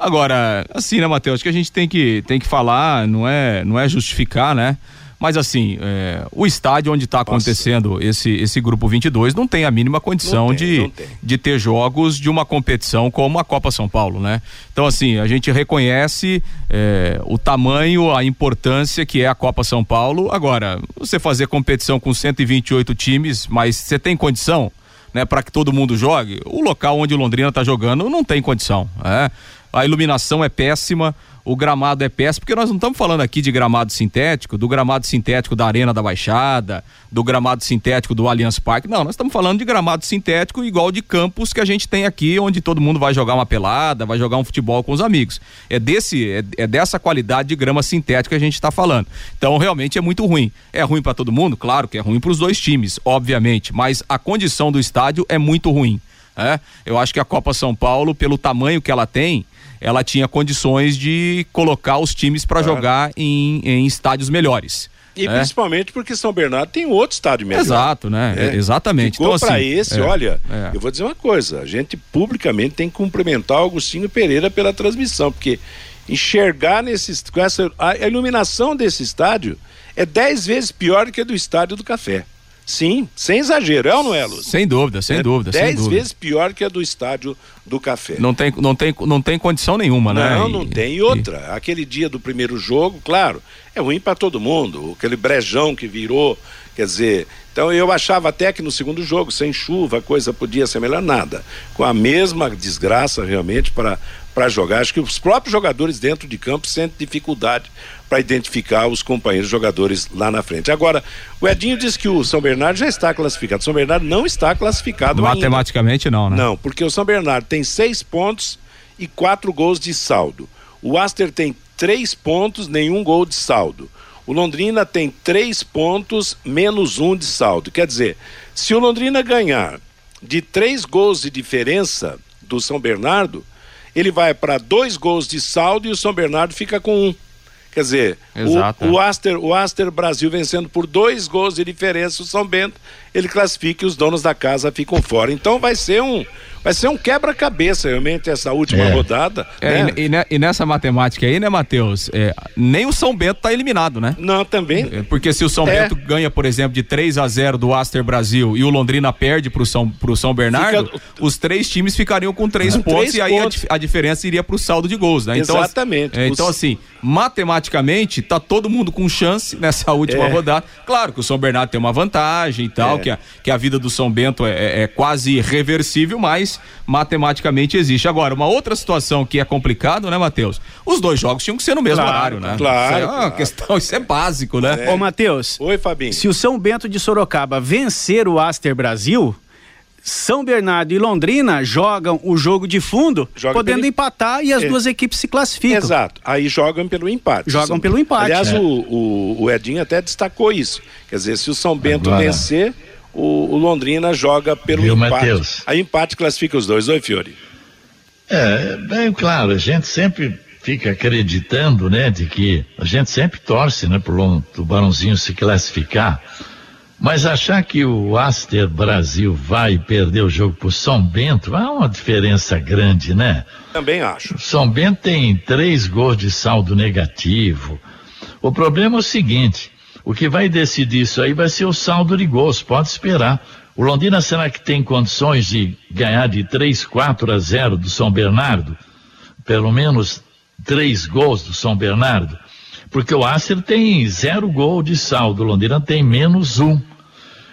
Agora, assim, né, Matheus, que a gente tem que, tem que falar, não é, não é justificar, né? Mas assim, é, o estádio onde está acontecendo esse, esse grupo 22 não tem a mínima condição tem, de, de ter jogos de uma competição como a Copa São Paulo, né? Então, assim, a gente reconhece é, o tamanho, a importância que é a Copa São Paulo. Agora, você fazer competição com 128 times, mas você tem condição? Né, para que todo mundo jogue, o local onde o Londrina está jogando não tem condição. É a iluminação é péssima, o gramado é péssimo, porque nós não estamos falando aqui de gramado sintético, do gramado sintético da Arena da Baixada, do gramado sintético do Allianz Parque. Não, nós estamos falando de gramado sintético igual de campos que a gente tem aqui, onde todo mundo vai jogar uma pelada, vai jogar um futebol com os amigos. É desse, é, é dessa qualidade de grama sintética que a gente está falando. Então, realmente é muito ruim. É ruim para todo mundo? Claro que é ruim para os dois times, obviamente, mas a condição do estádio é muito ruim. É? Eu acho que a Copa São Paulo, pelo tamanho que ela tem, ela tinha condições de colocar os times para claro. jogar em, em estádios melhores. E é. principalmente porque São Bernardo tem outro estádio melhor. Exato, né? É. Exatamente. Ficou então, para assim, esse, é. olha, é. eu vou dizer uma coisa, a gente publicamente tem que cumprimentar o Agostinho Pereira pela transmissão, porque enxergar nesses, com essa, a iluminação desse estádio é dez vezes pior do que a do estádio do Café. Sim, sem exagero, é ou não é, Luz? Sem dúvida, sem é dúvida. Dez sem dúvida. vezes pior que a do estádio do Café. Não tem, não tem, não tem condição nenhuma, né? Não, não tem. E outra, e... aquele dia do primeiro jogo, claro, é ruim para todo mundo. Aquele brejão que virou, quer dizer. Então eu achava até que no segundo jogo, sem chuva, a coisa podia ser melhor. Nada. Com a mesma desgraça realmente para para jogar. Acho que os próprios jogadores dentro de campo sentem dificuldade para identificar os companheiros jogadores lá na frente. Agora, o Edinho disse que o São Bernardo já está classificado. O São Bernardo não está classificado Matematicamente ainda. não, né? Não, porque o São Bernardo tem seis pontos e quatro gols de saldo. O Aster tem três pontos, nenhum gol de saldo. O Londrina tem três pontos, menos um de saldo. Quer dizer, se o Londrina ganhar de três gols de diferença do São Bernardo, ele vai para dois gols de saldo e o São Bernardo fica com um. Quer dizer, o, o, Aster, o Aster Brasil vencendo por dois gols de diferença o São Bento, ele classifica e os donos da casa ficam fora. Então vai ser um, vai ser um quebra-cabeça realmente essa última é. rodada. É, né? e, e, nessa matemática aí, né, Matheus? É, nem o São Bento tá eliminado, né? Não, também. É, porque se o São é. Bento ganha, por exemplo, de 3 a 0 do Aster Brasil e o Londrina perde pro São, pro São Bernardo, Fica... os três times ficariam com três pontos três e aí pontos. A, a, diferença iria pro saldo de gols, né? Então, Exatamente. É, então, assim, matematicamente, tá todo mundo com chance nessa última é. rodada. Claro que o São Bernardo tem uma vantagem e tal, que, a, que a vida do São Bento é, é quase irreversível, mas matematicamente existe. Agora, uma outra situação que é complicado, né, Matheus? Os dois jogos tinham que ser no mesmo claro, horário, né? Claro. Isso é uma claro. questão, isso é básico, né? É. Ô, Matheus. Oi, Fabinho. Se o São Bento de Sorocaba vencer o Aster Brasil, são Bernardo e Londrina jogam o jogo de fundo, Joga podendo pelo... empatar e as é. duas equipes se classificam. Exato. Aí jogam pelo empate. Jogam pelo empate. Aliás, é. o, o, o, Edinho até destacou isso. Quer dizer, se o São Bento Agora... vencer, o, o, Londrina joga pelo Viu, empate. Mateus? Aí empate classifica os dois. Oi, Fiore. É, bem claro, a gente sempre fica acreditando, né, de que a gente sempre torce, né, pro Tubarãozinho se classificar. Mas achar que o Aster Brasil vai perder o jogo pro São Bento há uma diferença grande, né? Também acho. São Bento tem três gols de saldo negativo. O problema é o seguinte: o que vai decidir isso aí vai ser o saldo de gols, pode esperar. O Londrina será que tem condições de ganhar de 3, 4 a 0 do São Bernardo? Pelo menos três gols do São Bernardo? Porque o Acer tem zero gol de saldo, o Londrina tem menos um.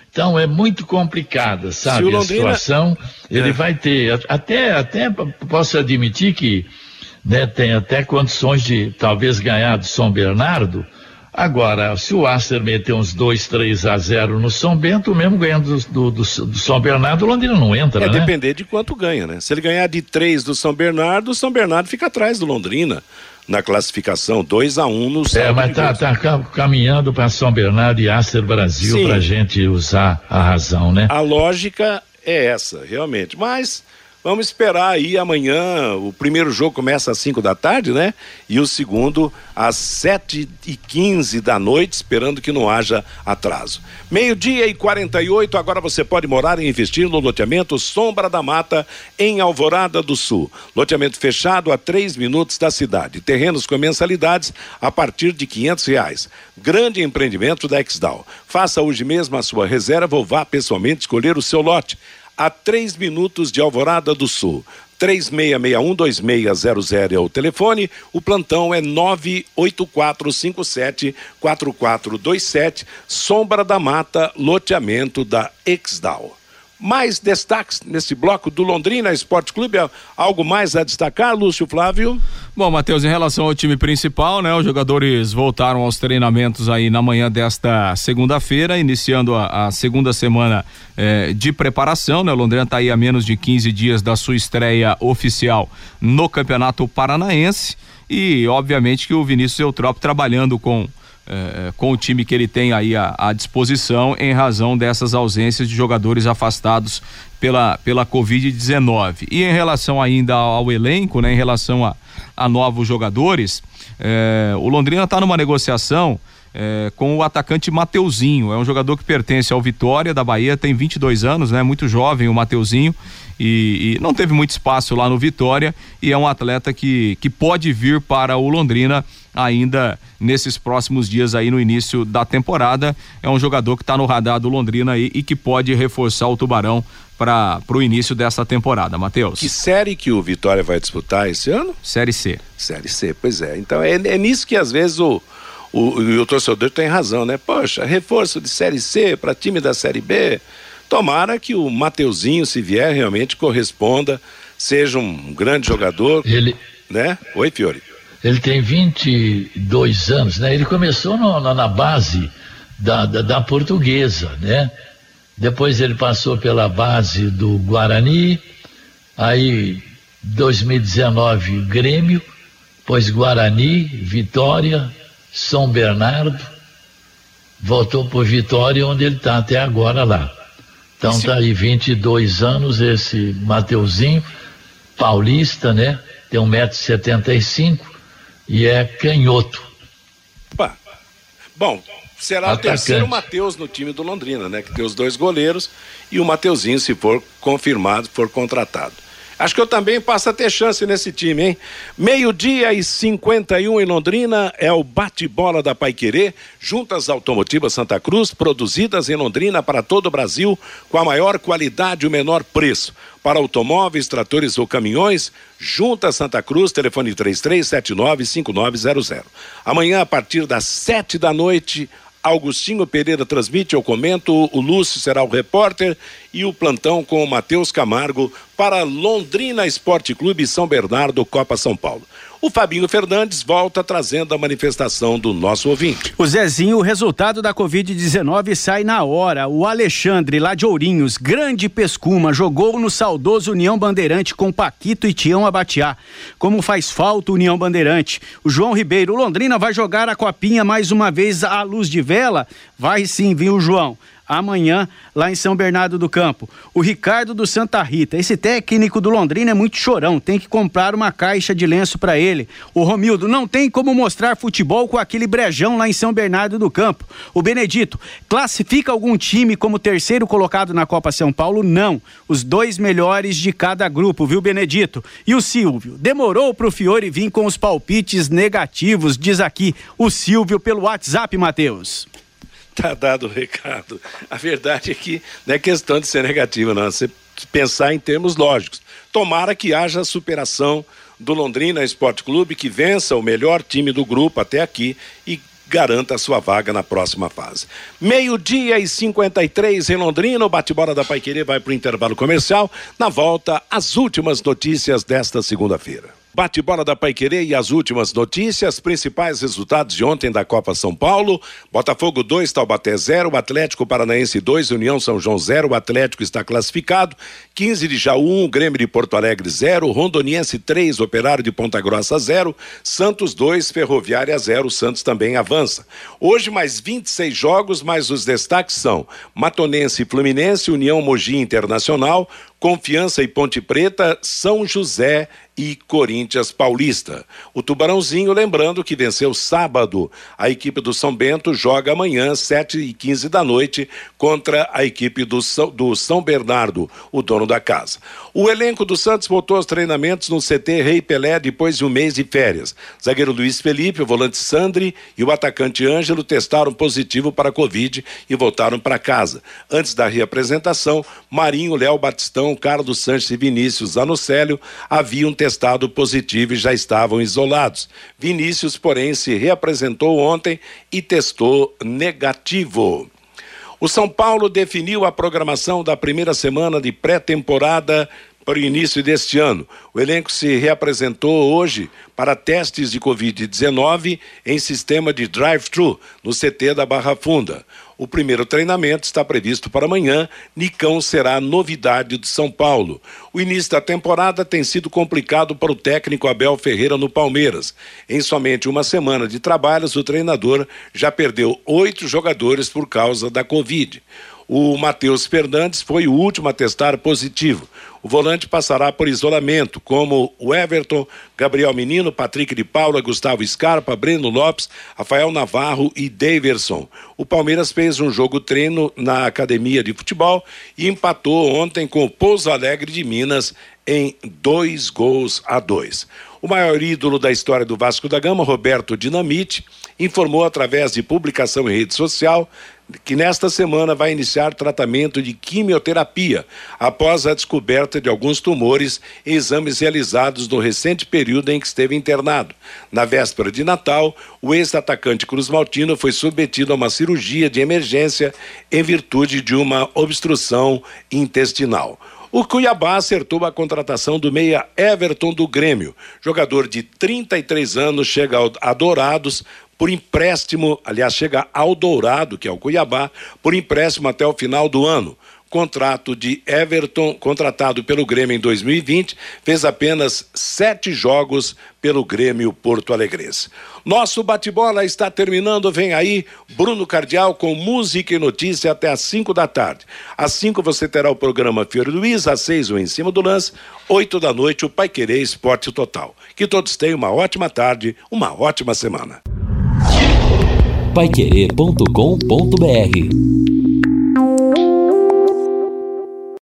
Então é muito complicada, sabe? Londrina... A situação, ele é. vai ter, até, até posso admitir que né, tem até condições de talvez ganhar do São Bernardo. Agora, se o Aster meter uns 2, 3 a 0 no São Bento, mesmo ganhando do, do, do, São Bernardo, o Londrina não entra, é, né? depender de quanto ganha, né? Se ele ganhar de 3 do São Bernardo, o São Bernardo fica atrás do Londrina na classificação, 2 a 1 um no É, mas tá, tá, caminhando para São Bernardo e Acer Brasil para a gente usar a razão, né? A lógica é essa, realmente. Mas Vamos esperar aí amanhã. O primeiro jogo começa às 5 da tarde, né? E o segundo às 7 e 15 da noite, esperando que não haja atraso. Meio-dia e 48, agora você pode morar e investir no loteamento Sombra da Mata, em Alvorada do Sul. Loteamento fechado a 3 minutos da cidade. Terrenos com mensalidades a partir de quinhentos reais. Grande empreendimento da Exdal. Faça hoje mesmo a sua reserva ou vá pessoalmente escolher o seu lote a três minutos de Alvorada do Sul. 3661-2600 é o telefone, o plantão é 98457-4427, Sombra da Mata, loteamento da Exdal. Mais destaques nesse bloco do Londrina Esporte Clube? Algo mais a destacar, Lúcio Flávio? Bom, Matheus, em relação ao time principal, né? Os jogadores voltaram aos treinamentos aí na manhã desta segunda-feira, iniciando a, a, segunda semana eh, de preparação, né? O Londrina está aí a menos de 15 dias da sua estreia oficial no Campeonato Paranaense e, obviamente, que o Vinícius Eutrop trabalhando com é, com o time que ele tem aí à, à, disposição em razão dessas ausências de jogadores afastados pela, pela Covid-19. E em relação ainda ao elenco, né, em relação a, a novos jogadores, é, o Londrina está numa negociação é, com o atacante Mateuzinho. É um jogador que pertence ao Vitória da Bahia, tem 22 anos, né? Muito jovem o Mateuzinho. E, e, não teve muito espaço lá no Vitória e é um atleta que, que pode vir para o Londrina ainda nesses próximos dias aí no início da temporada. É um jogador que está no radar do Londrina aí e que pode reforçar o Tubarão para o início dessa temporada, Matheus. Que série que o Vitória vai disputar esse ano? Série C. Série C, pois é. Então é, é nisso que às vezes o, o, o, o torcedor tem razão, né? Poxa, reforço de Série C para time da Série B. Tomara que o Mateuzinho, se vier, realmente corresponda, seja um grande jogador. Ele. Né? Oi, Fiore. Ele tem 22 anos, né? Ele começou no, na, na, base da, da, da, portuguesa, né? Depois ele passou pela base do Guarani, aí 2019 Grêmio, depois Guarani, Vitória, São Bernardo, voltou por Vitória, onde ele está até agora lá. Então Sim. tá aí 22 anos esse Mateuzinho, paulista, né? Tem 1,75m e é canhoto. Opa. Bom, será Atacante. o terceiro Matheus no time do Londrina, né? Que tem os dois goleiros e o Mateuzinho, se for confirmado, for contratado. Acho que eu também passo a ter chance nesse time, hein? Meio-dia e 51 em Londrina é o bate-bola da Paiquerê, juntas automotivas Santa Cruz, produzidas em Londrina para todo o Brasil, com a maior qualidade e o menor preço. Para automóveis, tratores ou caminhões, junta Santa Cruz, telefone 3379-5900. Amanhã, a partir das sete da noite, Augustinho Pereira transmite, eu comento, o Lúcio será o repórter e o plantão com o Matheus Camargo para Londrina Esporte Clube São Bernardo, Copa São Paulo. O Fabinho Fernandes volta trazendo a manifestação do nosso ouvinte. O Zezinho, o resultado da Covid-19 sai na hora. O Alexandre, lá de Ourinhos, grande pescuma, jogou no saudoso União Bandeirante com Paquito e Tião Abatiá. Como faz falta o União Bandeirante. O João Ribeiro, Londrina vai jogar a copinha mais uma vez à luz de vela? Vai sim, viu, João? Amanhã lá em São Bernardo do Campo. O Ricardo do Santa Rita, esse técnico do Londrina é muito chorão, tem que comprar uma caixa de lenço para ele. O Romildo, não tem como mostrar futebol com aquele brejão lá em São Bernardo do Campo. O Benedito, classifica algum time como terceiro colocado na Copa São Paulo? Não. Os dois melhores de cada grupo, viu, Benedito? E o Silvio, demorou pro Fiore vir com os palpites negativos, diz aqui o Silvio pelo WhatsApp, Matheus. Tá dado o recado. A verdade é que não é questão de ser negativa, não. É você pensar em termos lógicos. Tomara que haja superação do Londrina Esporte Clube, que vença o melhor time do grupo até aqui e garanta a sua vaga na próxima fase. Meio-dia e 53 em Londrina, o bate-bola da Paiquerê vai para o intervalo comercial. Na volta, as últimas notícias desta segunda-feira. Bate-bola da Paiquerê e as últimas notícias, principais resultados de ontem da Copa São Paulo. Botafogo 2, Taubaté 0, Atlético Paranaense 2, União São João 0, o Atlético está classificado. 15 de Jaú 1, Grêmio de Porto Alegre 0, Rondoniense 3, Operário de Ponta Grossa 0, Santos 2, Ferroviária 0, Santos também avança. Hoje mais 26 jogos, mas os destaques são Matonense e Fluminense, União Mogi Internacional, Confiança e Ponte Preta, São José e Corinthians Paulista. O Tubarãozinho, lembrando que venceu sábado. A equipe do São Bento joga amanhã, 7 e 15 da noite, contra a equipe do São, do São Bernardo, o dono da casa. O elenco do Santos voltou aos treinamentos no CT Rei Pelé depois de um mês de férias. Zagueiro Luiz Felipe, o volante Sandri e o atacante Ângelo testaram positivo para a Covid e voltaram para casa. Antes da reapresentação, Marinho, Léo Batistão, Carlos Sanches e Vinícius Anocélio haviam testado positivo e já estavam isolados. Vinícius, porém, se reapresentou ontem e testou negativo. O São Paulo definiu a programação da primeira semana de pré-temporada para o início deste ano. O elenco se reapresentou hoje para testes de Covid-19 em sistema de drive-thru no CT da Barra Funda. O primeiro treinamento está previsto para amanhã. Nicão será novidade de São Paulo. O início da temporada tem sido complicado para o técnico Abel Ferreira no Palmeiras. Em somente uma semana de trabalhos, o treinador já perdeu oito jogadores por causa da Covid. O Matheus Fernandes foi o último a testar positivo. O volante passará por isolamento, como o Everton, Gabriel Menino, Patrick de Paula, Gustavo Scarpa, Breno Lopes, Rafael Navarro e Daverson. O Palmeiras fez um jogo treino na academia de futebol e empatou ontem com o Pouso Alegre de Minas em dois gols a dois. O maior ídolo da história do Vasco da Gama, Roberto Dinamite, informou através de publicação em rede social que nesta semana vai iniciar tratamento de quimioterapia após a descoberta de alguns tumores em exames realizados no recente período em que esteve internado. Na véspera de Natal, o ex-atacante Cruz Maltino foi submetido a uma cirurgia de emergência em virtude de uma obstrução intestinal. O Cuiabá acertou a contratação do meia Everton do Grêmio. Jogador de 33 anos chega a Dourados por empréstimo, aliás, chega ao Dourado, que é o Cuiabá, por empréstimo até o final do ano. Contrato de Everton, contratado pelo Grêmio em 2020, fez apenas sete jogos pelo Grêmio Porto Alegrense. Nosso bate-bola está terminando. Vem aí Bruno Cardial com música e notícia até às 5 da tarde. Às 5 você terá o programa Fiore Luiz, às 6 o Em Cima do Lance, 8 da noite o Pai Querer Esporte Total. Que todos tenham uma ótima tarde, uma ótima semana. paiquerê.com.br